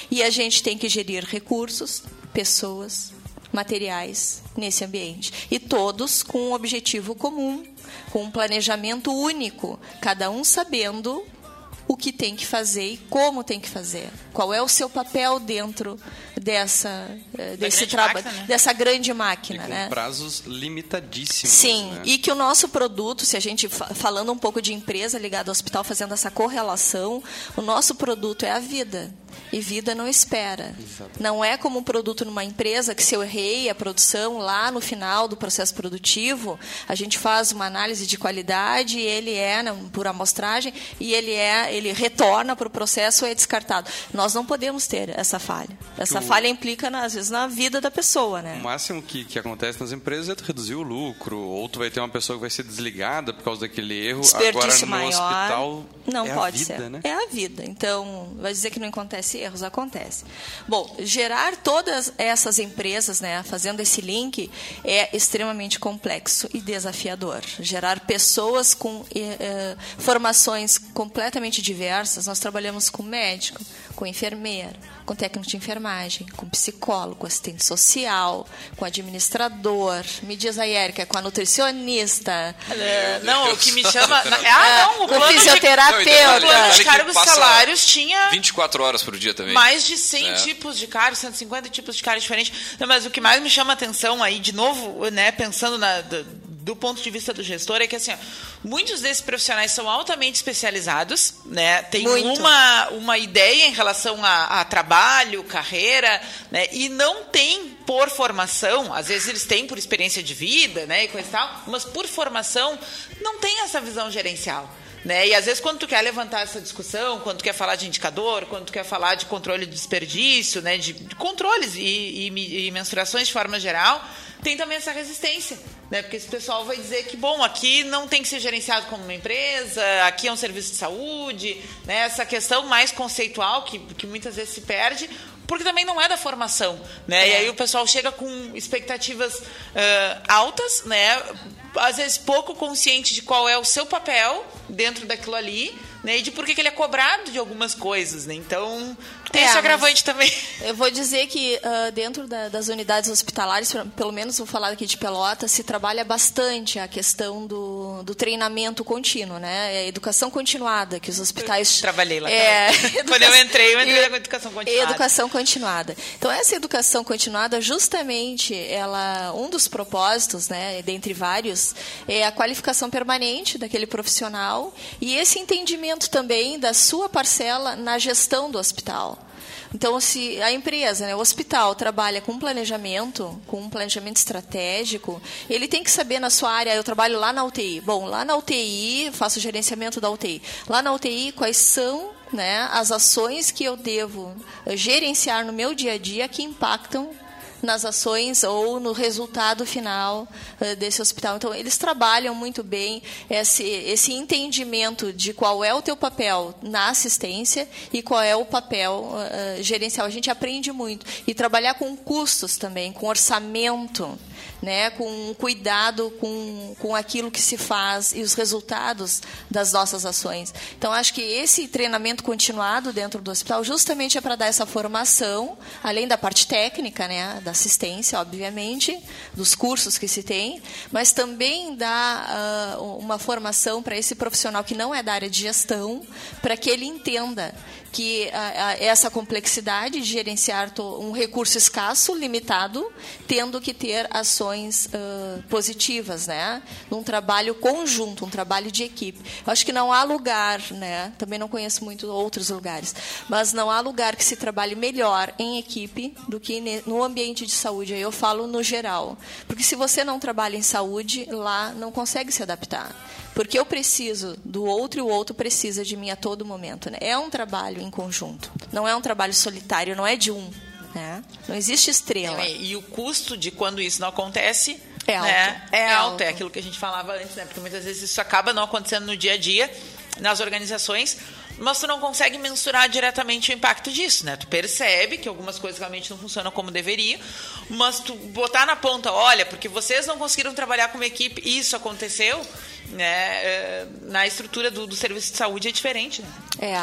E a gente tem que gerir recursos, pessoas, materiais nesse ambiente. E todos com um objetivo comum, com um planejamento único, cada um sabendo o que tem que fazer e como tem que fazer. Qual é o seu papel dentro dessa eh, desse trabalho, né? dessa grande máquina, e com né? prazos limitadíssimos. Sim, né? e que o nosso produto, se a gente falando um pouco de empresa ligada ao hospital, fazendo essa correlação, o nosso produto é a vida. E vida não espera. Não é como um produto numa empresa que se eu errei a produção lá no final do processo produtivo, a gente faz uma análise de qualidade, ele é por amostragem e ele é, ele retorna para o processo e é descartado. Nós não podemos ter essa falha. Essa falha implica às vezes na vida da pessoa, né? O máximo que, que acontece nas empresas é tu reduzir o lucro, ou tu vai ter uma pessoa que vai ser desligada por causa daquele erro. Agora no maior. hospital Não é pode a vida, ser. né? É a vida. Então, vai dizer que não acontece erros, acontece. Bom, gerar todas essas empresas, né, fazendo esse link, é extremamente complexo e desafiador. Gerar pessoas com eh, eh, formações completamente diversas. Nós trabalhamos com médico, com enfermeiro, com técnico de enfermagem, com psicólogo, assistente social, com administrador. Me diz a Érica, com a nutricionista. É, não, o que me chama. Ah, não, o Com plano de, fisioterapeuta. o plano de cargos salários tinha 24 horas por dia também. mais de 100 É. tipos de cargos, 150 tipos de cargos diferentes. Não, mas o que mais me chama a atenção aí, de novo, né, pensando na- do, ponto de vista do gestor, é que assim, ó, muitos desses profissionais são altamente especializados, né? Tem Muito. uma, uma ideia em relação a, a trabalho, carreira, né? E não tem por formação, às vezes eles têm por experiência de vida, né, e coisa e tal, mas por formação não tem essa visão gerencial. Né? E às vezes quando tu quer levantar essa discussão, quando tu quer falar de indicador, quando tu quer falar de controle de desperdício, né? de, de controles e, e e mensurações de forma geral, tem também essa resistência. Né? Porque esse pessoal vai dizer que, bom, aqui não tem que ser gerenciado como uma empresa, aqui é um serviço de saúde, né? essa questão mais conceitual que, que muitas vezes se perde, porque também não é da formação. Né? E aí o pessoal chega com expectativas ah, altas, né? às vezes pouco consciente de qual é o seu papel dentro daquilo ali, né? E de por que que ele é cobrado de algumas coisas, né? Então, tem É, esse agravante também. Eu vou dizer que ah, dentro da- das unidades hospitalares, pelo menos vou falar aqui de Pelotas, se trabalha bastante a questão do, do treinamento contínuo, né? É a educação continuada que os hospitais Trabalhei lá É, também. Quando eu entrei, eu entrei na educação continuada. Educação continuada. Então essa educação continuada, justamente, ela um dos propósitos, né, dentre vários, é a qualificação permanente daquele profissional e esse entendimento também da sua parcela na gestão do hospital. Então, se a empresa, né, o hospital, trabalha com planejamento, com um planejamento estratégico, ele tem que saber na sua área, eu trabalho lá na UTI. Bom, lá na UTI, faço o gerenciamento da UTI. Lá na UTI, quais são né, as ações que eu devo gerenciar no meu dia a dia que impactam nas ações ou no resultado final eh, desse hospital. Então, eles trabalham muito bem esse, esse entendimento de qual é o teu papel na assistência e qual é o papel eh, gerencial. A gente aprende muito. E trabalhar com custos também, com orçamento, né, com cuidado com, com aquilo que se faz e os resultados das nossas ações. Então, acho que esse treinamento continuado dentro do hospital justamente é para dar essa formação, além da parte técnica, né, da assistência, obviamente, dos cursos que se tem, mas também dá ah, uma formação para esse profissional que não é da área de gestão, para que ele entenda que ah, ah, essa complexidade de gerenciar um recurso escasso, limitado, tendo que ter ações ah, positivas, né? Num trabalho conjunto, um trabalho de equipe. Eu acho que não há lugar, né? Também não conheço muito outros lugares, mas não há lugar que se trabalhe melhor em equipe do que no ambiente de saúde. Aí eu falo no geral, porque se você não trabalha em saúde, lá não consegue se adaptar. Porque eu preciso do outro e o outro precisa de mim a todo momento. Né? É um trabalho em conjunto. Não é um trabalho solitário, não é de um. Né? Não existe estrela. E, e o custo de quando isso não acontece É alto. né, é, É alto. alto. É aquilo que a gente falava antes, né? Porque muitas vezes isso acaba não acontecendo no dia a dia, nas organizações, mas tu não consegue mensurar diretamente o impacto disso, né? Tu percebe que algumas coisas realmente não funcionam como deveriam, mas tu botar na ponta, olha, porque vocês não conseguiram trabalhar como equipe, isso aconteceu, né? é, Na estrutura do, do serviço de saúde é diferente, né? É,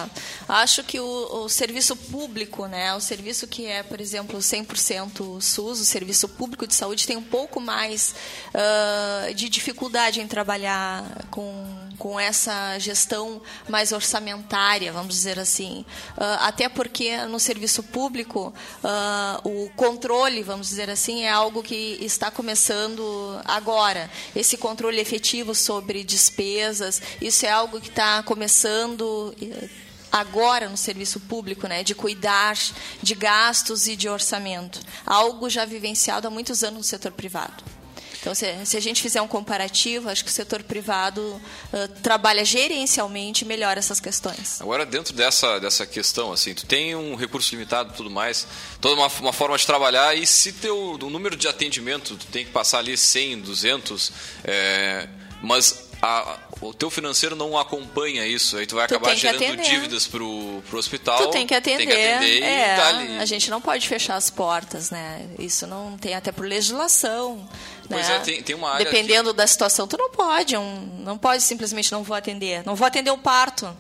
acho que o, o serviço público, né, o serviço que é, por exemplo, 100% SUS, o serviço público de saúde, tem um pouco mais ah, de dificuldade em trabalhar com, com essa gestão mais orçamentária, vamos dizer assim. Ah, até porque no serviço público, ah, o controle, vamos dizer assim, é algo que está começando agora. Esse controle efetivo sobre despesas, isso é algo que está começando eh, agora no serviço público, né, de cuidar de gastos e de orçamento, algo já vivenciado há muitos anos no setor privado. Então, se, se a gente fizer um comparativo, acho que o setor privado uh, trabalha gerencialmente melhora essas questões. Agora, dentro dessa, dessa questão, assim, tu tem um recurso limitado e tudo mais, toda uma, uma forma de trabalhar, e se teu o número de atendimento, tu tem que passar ali 100, 200, é, mas a, o teu financeiro não acompanha isso, aí tu vai Tu acabar gerando atender. dívidas pro, pro hospital. Tu tem que atender. Tem que atender é, dá-lhe. a gente não pode fechar as portas, né? Isso não tem até por legislação. Pois né? é, tem- tem uma área Dependendo da situação, tu não pode, um, não pode simplesmente não vou atender. Não vou atender o parto.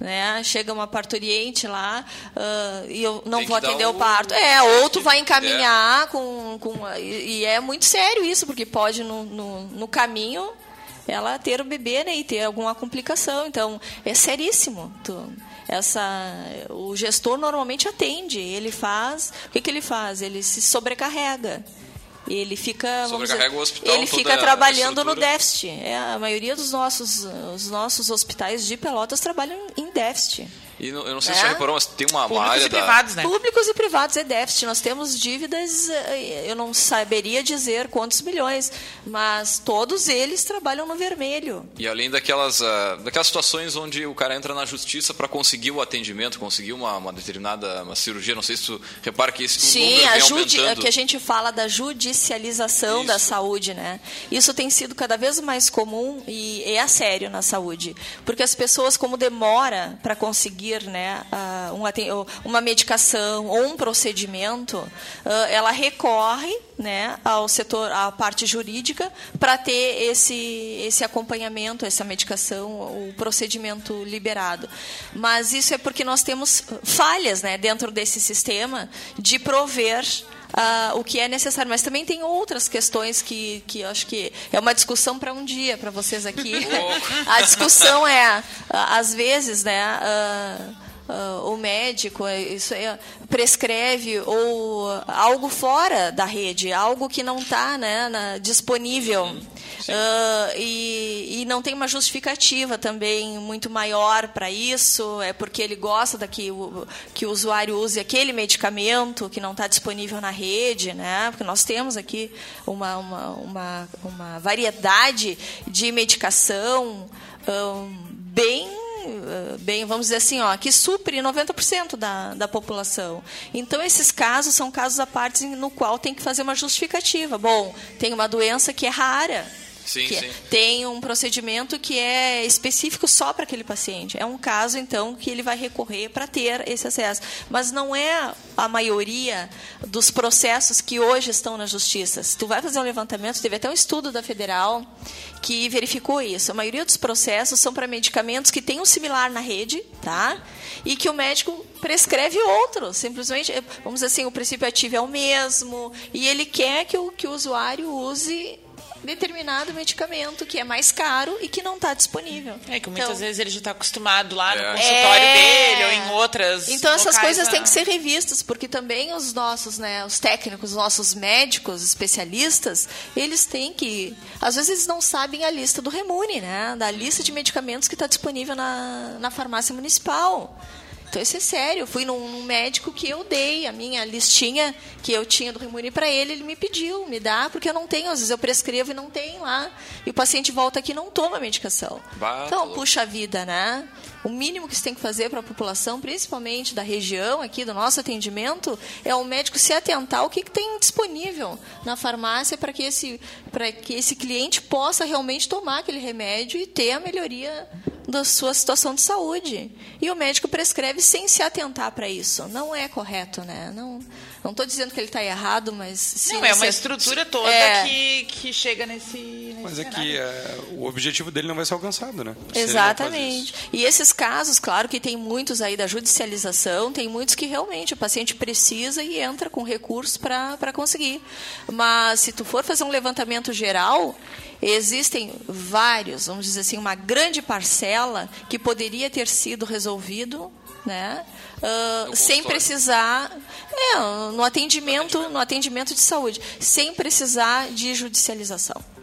Né? Chega uma parturiente lá ah, e eu não vou atender o o- parto. É, ou tu vai der. encaminhar com. com e, e é muito sério isso, porque pode no, no, no caminho ela ter o bebê né, e ter alguma complicação. Então, é seríssimo. Tu- essa, o gestor normalmente atende, ele faz. O que, que ele faz? Ele se sobrecarrega. Ele fica, Sobrecarrega dizer, o hospital, ele fica trabalhando no déficit. É, a maioria dos nossos, os nossos hospitais de Pelotas trabalham em déficit. E não- eu não sei É? se você reparou, mas tem uma, Públicos área e da. privados, né? Públicos e privados é déficit. Nós temos dívidas, eh, eu não saberia dizer quantos milhões, mas todos eles trabalham no vermelho. E além daquelas, ah, daquelas situações onde o cara entra na justiça para conseguir o atendimento, conseguir uma, uma determinada uma cirurgia, não sei se tu repara que esse Sim, número a vem judi aumentando. que a gente fala da judicialização da saúde, né? Isso tem sido cada vez mais comum e é sério na saúde, porque as pessoas como demora para conseguir, né, aten- ou uma medicação ou um procedimento, ah, ela recorre, né, ao setor, à parte jurídica para ter esse esse acompanhamento, essa medicação, o procedimento liberado. Mas isso é porque nós temos falhas, né, dentro desse sistema de prover ah, o que é necessário. Mas também tem outras questões que, que eu acho que é uma discussão para um dia, para vocês aqui. A discussão é, às vezes, né, ah, ah, o médico eh, isso é, prescreve ou algo fora da rede, algo que não está né, na- disponível. Ah, e, e não tem uma justificativa também muito maior para isso, é porque ele gosta da que, o, que o usuário use aquele medicamento que não está disponível na rede, né? porque nós temos aqui uma, uma, uma, uma variedade de medicação ah, bem bem, vamos dizer assim, ó, que supre 90% da, da população. Então, esses casos são casos à parte no qual tem que fazer uma justificativa. Bom, tem uma doença que é rara, Sim, que sim. tem um procedimento que é específico só para aquele paciente. É um caso, então, que ele vai recorrer para ter esse acesso. Mas não é a maioria dos processos que hoje estão na justiça. Se tu vai fazer um levantamento, teve até um estudo da Federal que verificou isso. A maioria dos processos são para medicamentos que têm um similar na rede, tá? E que o médico prescreve outro. Simplesmente, vamos dizer assim, o princípio ativo é o mesmo e ele quer que o, que o usuário use determinado medicamento que é mais caro e que não está disponível. É que muitas Então- vezes ele já está acostumado lá no É. consultório É. dele ou em outras. Então essas locais coisas na- têm que ser revistas, porque também os nossos, né, os técnicos, os nossos médicos, especialistas, eles têm que, às vezes eles não sabem a lista do Remune, né, da lista de medicamentos que está disponível na, na farmácia municipal. Então isso é sério. Eu fui num, num médico que eu dei a minha listinha que eu tinha do Remune para ele, ele me pediu, me dá, porque eu não tenho, às vezes eu prescrevo e não tem lá. E o paciente volta aqui e não toma a medicação. Então, puxa vida, né? O mínimo que se tem que fazer para a população, principalmente da região aqui, do nosso atendimento, é o médico se atentar ao que, que tem disponível na farmácia para que, esse, para que esse cliente possa realmente tomar aquele remédio e ter a melhoria da sua situação de saúde. E o médico prescreve sem se atentar para isso. Não é correto, né? Não não estou dizendo que ele está errado, mas... se Não, é uma estrutura toda É. que, que chega nesse. nesse Mas é cenário. que é, o objetivo dele não vai ser alcançado, né? Se Exatamente. E esses casos, claro que tem muitos aí da judicialização, tem muitos que realmente o paciente precisa e entra com recursos para conseguir. Mas se tu for fazer um levantamento geral, existem vários, vamos dizer assim, uma grande parcela que poderia ter sido resolvido, né? No sem precisar é, no atendimento no atendimento de saúde sem precisar de judicialização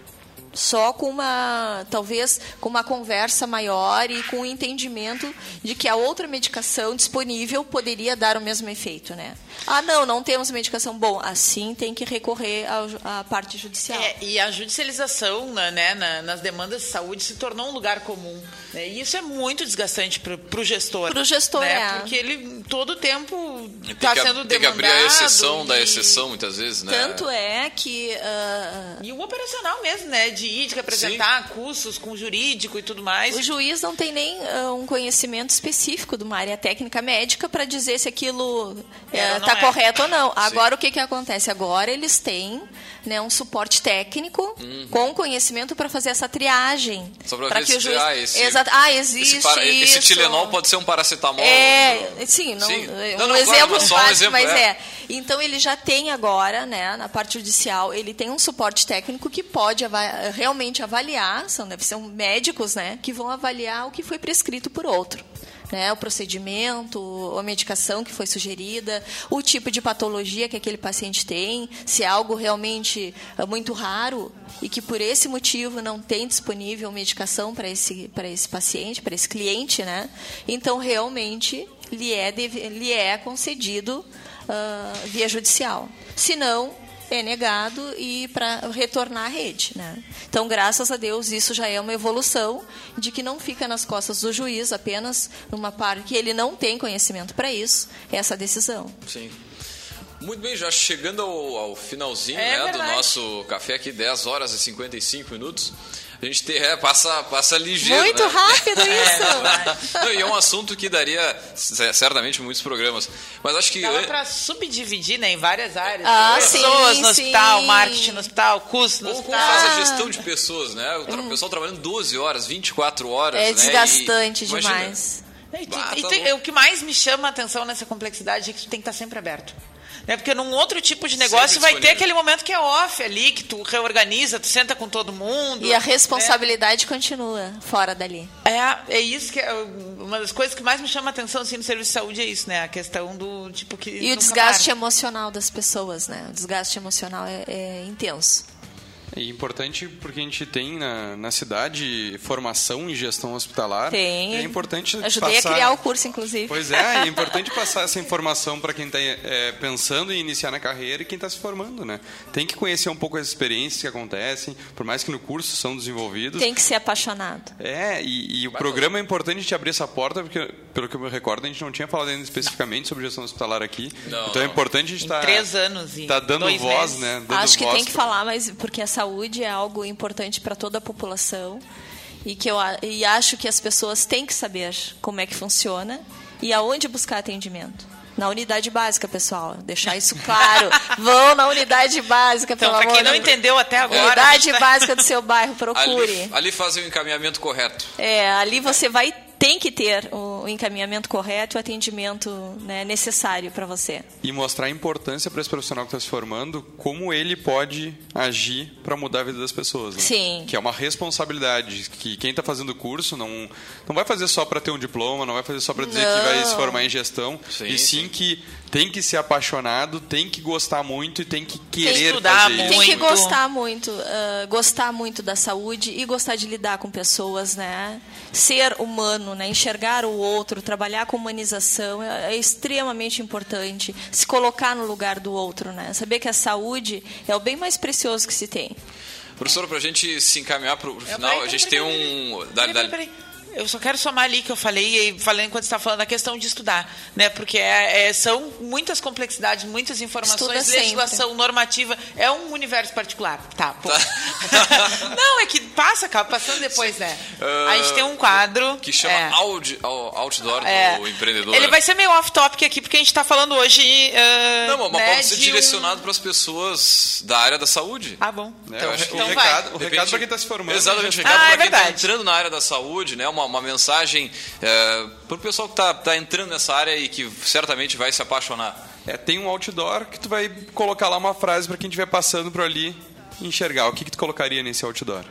Só com uma, talvez, com uma conversa maior e com o entendimento de que a outra medicação disponível poderia dar o mesmo efeito, né? Ah, não, não temos medicação. Bom, assim tem que recorrer à parte judicial. É, e a judicialização né, né, na- nas demandas de saúde se tornou um lugar comum. né? E isso é muito desgastante para o gestor. Pro gestor, né? é. Porque ele todo o tempo Tem está Tá sendo tem que abrir a demandado exceção da e- exceção, muitas vezes, né? Tanto é que. ah, E o operacional mesmo, né? De ir, de apresentar cursos com jurídico e tudo mais. O juiz não tem nem ah, um conhecimento específico de uma área técnica médica para dizer se aquilo É, está é. correto ou não. Agora, o que, que acontece? Agora eles têm né, um suporte técnico com conhecimento para fazer essa triagem. Uhum. Só ver que se o juiz... ah, esse, Exato. Ah, existe esse, para- esse. Tilenol pode ser um paracetamol. É, sim, não, Sim. um Não, não, claro, exemplo mas só um exemplo, mas é. é. Então ele já tem agora, né, na parte judicial, ele tem um suporte técnico que pode realmente avaliar, são deve ser um médicos, né, que vão avaliar o que foi prescrito por outro. Né, o procedimento, a medicação que foi sugerida, o tipo de patologia que aquele paciente tem, se é algo realmente eh, muito raro e que por esse motivo não tem disponível medicação para esse, para esse paciente, para esse cliente, né? Então, realmente, lhe é, lhe é concedido ah, via judicial. Se não, é negado e para retornar à rede. Né? Então, graças a Deus, isso já é uma evolução de que não fica nas costas do juiz apenas numa parte que ele não tem conhecimento para isso, essa decisão. Sim. Muito bem, já chegando ao, ao finalzinho É né, do nosso café aqui, 10 horas e 55 minutos. A gente tem, é, passa, passa ligeiro. Muito né? rápido isso! Não, e é um assunto que daria certamente muitos programas. Mas acho que. Dava para subdividir né, em várias áreas. Ah, Pessoas sim, no hospital, sim. marketing no hospital, custo no Ou como hospital. faz a gestão de pessoas, né? O tra- pessoal trabalhando 12 horas, 24 horas. É né? E- desgastante imagina, demais. E, tu- Ah, e tá tem- louco. o que mais me chama a atenção nessa complexidade é que tu tem que estar sempre aberto. Né? Porque num outro tipo de negócio vai ter aquele momento que é off ali, que tu reorganiza, tu senta com todo mundo. E a responsabilidade continua fora dali. É, é isso que é uma das coisas que mais me chama a atenção assim, no serviço de saúde é isso, né? A questão do tipo que. E o desgaste para. emocional das pessoas, né? O desgaste emocional é, é intenso. É importante porque a gente tem na, na cidade formação em gestão hospitalar. Tem. É importante Ajudei passar... a criar o curso, inclusive. Pois é, é importante passar essa informação para quem está pensando em iniciar na carreira e quem está se formando, né? Tem que conhecer um pouco as experiências que acontecem, por mais que no curso são desenvolvidos. Tem que ser apaixonado. É, e, e o programa é importante a gente abrir essa porta, porque, pelo que eu me recordo, a gente não tinha falado ainda especificamente sobre gestão hospitalar aqui. Não, então é não. importante a gente Em estar. três anos e tá dando dois voz, meses. né? Dando Acho que voz tem que pra- falar, mas porque a saúde é algo importante para toda a população e que eu e acho que as pessoas têm que saber como é que funciona e aonde buscar atendimento. Na unidade básica, pessoal. Deixar isso claro. Vão na unidade básica, Então, pelo para amor quem não de- entendeu até agora. Unidade tá- básica do seu bairro, procure. Ali, ali fazem o encaminhamento correto. É, ali você vai tem que ter o encaminhamento correto, o atendimento né, necessário para você. E mostrar a importância para esse profissional que está se formando, como ele pode agir para mudar a vida das pessoas. Né? Sim. Que é uma responsabilidade que quem está fazendo o curso não, não vai fazer só para ter um diploma, não vai fazer só para dizer que vai se Não. formar em gestão, Sim, e sim, sim. que tem que ser apaixonado, tem que gostar muito e tem que querer estudar fazer muito. isso. Tem que gostar muito, ah, gostar muito da saúde e gostar de lidar com pessoas, né? Ser humano, né? Enxergar o outro, trabalhar com humanização é, é extremamente importante. Se colocar no lugar do outro, né? Saber que a saúde é o bem mais precioso que se tem. Professora, para a gente se encaminhar para o final, peraí, a gente peraí, tem peraí, um. peraí, Dali, peraí, dali. Eu só quero somar ali que eu falei, e falei enquanto você está falando, a questão de estudar, né? Porque é- é- são muitas complexidades, muitas informações, Estuda legislação normativa, é um universo particular. Tá, pô. Não, é que passa, acaba passando depois, né? a gente tem um quadro. Que chama é. Ao- Outdoor É. do empreendedor. Ele vai ser meio off-topic aqui, porque a gente está falando hoje. ah, Não, mas né, pode ser de um- direcionado para as pessoas da área da saúde. Ah, bom. É, Então, eu acho que então o vai. recado, o Depende- recado para quem está se formando. Exatamente, já recado Ah, é para quem está verdade. entrando na área da saúde, né? Uma, uma mensagem para o pessoal que está entrando nessa área e que certamente vai se apaixonar. É, tem um outdoor que tu vai colocar lá uma frase para quem estiver passando por ali enxergar. O que, que tu colocaria nesse outdoor?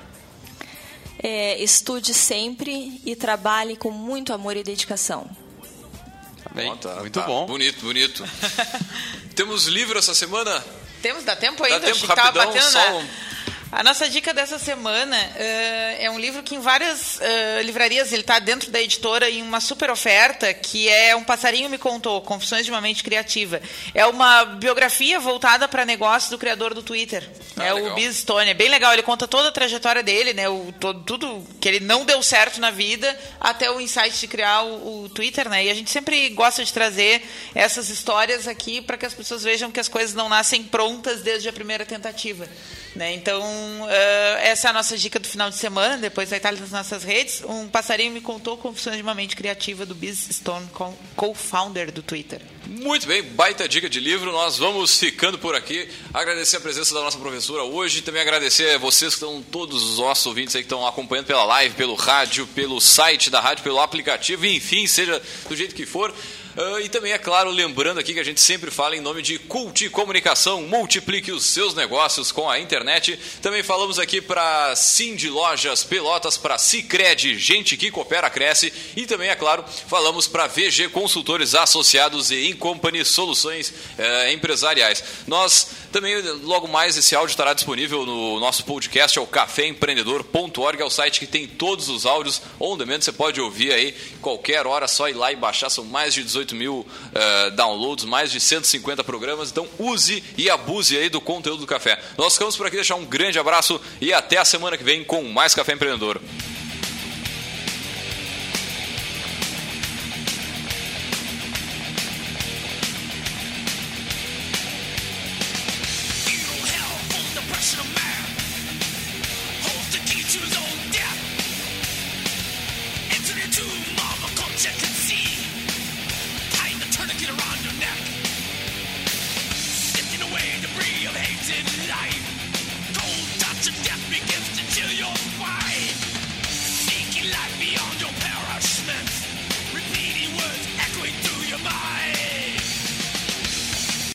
É, estude sempre e trabalhe com muito amor e dedicação. Tá bem? Ó, tá- Muito tá bom. Bonito, bonito. Temos livro essa semana? Temos, dá tempo Dá ainda? tempo que tava rapidão, batendo só um- A nossa dica dessa semana uh, é um livro que em várias uh, livrarias ele está dentro da editora em uma super oferta, que é Um Passarinho Me Contou, Confissões de uma Mente Criativa. É uma biografia voltada para negócios do criador do Twitter, ah, é legal. o Biz Stone. É bem legal, ele conta toda a trajetória dele, né, o, todo, tudo que ele não deu certo na vida, até o insight de criar o, o Twitter, né? E a gente sempre gosta de trazer essas histórias aqui para que as pessoas vejam que as coisas não nascem prontas desde a primeira tentativa. Né? Então, uh, essa é a nossa dica do final de semana, depois vai estar nas nossas redes. Um passarinho me contou confissões de uma mente criativa do Biz Stone, co-founder do Twitter. Muito bem, baita dica de livro. Nós vamos ficando por aqui. Agradecer a presença da nossa professora hoje. Também agradecer a vocês que estão, todos os nossos ouvintes aí que estão acompanhando pela live, pelo rádio, pelo site da rádio, pelo aplicativo, enfim, seja do jeito que for. Uh, e também, é claro, lembrando aqui que a gente sempre fala em nome de Culti Comunicação, multiplique os seus negócios com a internet. Também falamos aqui para Cindy Lojas Pelotas, para Cicred, gente que coopera, cresce. E também, é claro, falamos para VG Consultores Associados e Incompany Soluções uh, Empresariais. Nós também, logo mais, esse áudio estará disponível no nosso podcast, é o caféempreendedor.org, é o site que tem todos os áudios on demand, você pode ouvir aí qualquer hora, só ir lá e baixar, são mais de 18 18 mil uh, downloads, mais de 150 programas. Então use e abuse aí do conteúdo do café. Nós ficamos por aqui, deixar um grande abraço e até a semana que vem com mais Café Empreendedor.